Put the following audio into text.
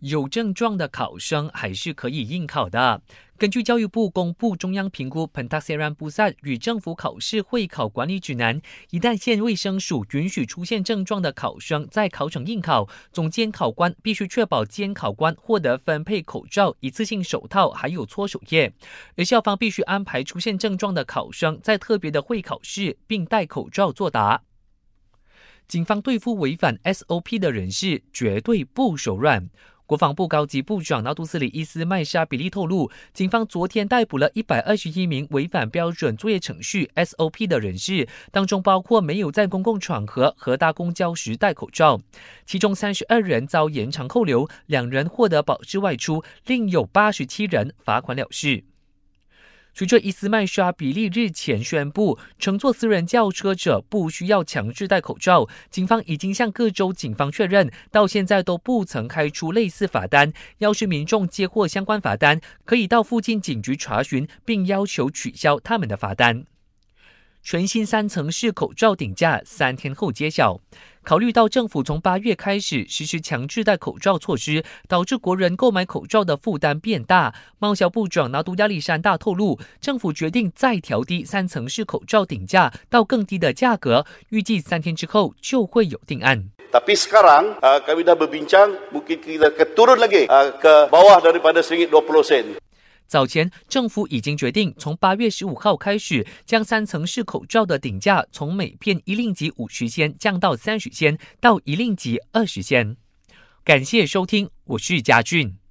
有症状的考生还是可以应考的。根据教育部公布中央评估 Pentaksiran Pusat 与政府考试会考管理指南，一旦县卫生署允许出现症状的考生在考场应考，总监考官必须确保监考官获得分配口罩、一次性手套还有搓手液，而校方必须安排出现症状的考生在特别的会考室，并戴口罩作答。警方对付违反 SOP 的人士，绝对不手软。国防部高级部长纳杜斯里伊斯麦沙比利透露，警方昨天逮捕了一百二十一名违反标准作业程序 SOP 的人士，当中包括没有在公共场合和搭公交时戴口罩，其中三十二人遭延长扣留，两人获得保释外出，另有八十七人罚款了事。随着伊斯麦沙比利日前宣布，乘坐私人轿车者不需要强制戴口罩，警方已经向各州警方确认，到现在都不曾开出类似罚单。要是民众接获相关罚单，可以到附近警局查询，并要求取消他们的罚单。全新三层式口罩顶价三天后揭晓。考虑到政府从八月开始实施强制戴口罩措施，导致国人购买口罩的负担变大，贸销部长拿督亚历山大透露，政府决定再调低三层式口罩顶价到更低的价格，预计三天之后就会有定案。Tapi sekarang kami dah berbincang, mungkin kita turun lagi ke bawah daripada seringgit dua puluh sen. 早前，政府已经决定从八月十五号开始，将三层式口罩的顶价从每片一令吉五十仙降到三十仙，到一令吉二十仙。感谢收听，我是嘉俊。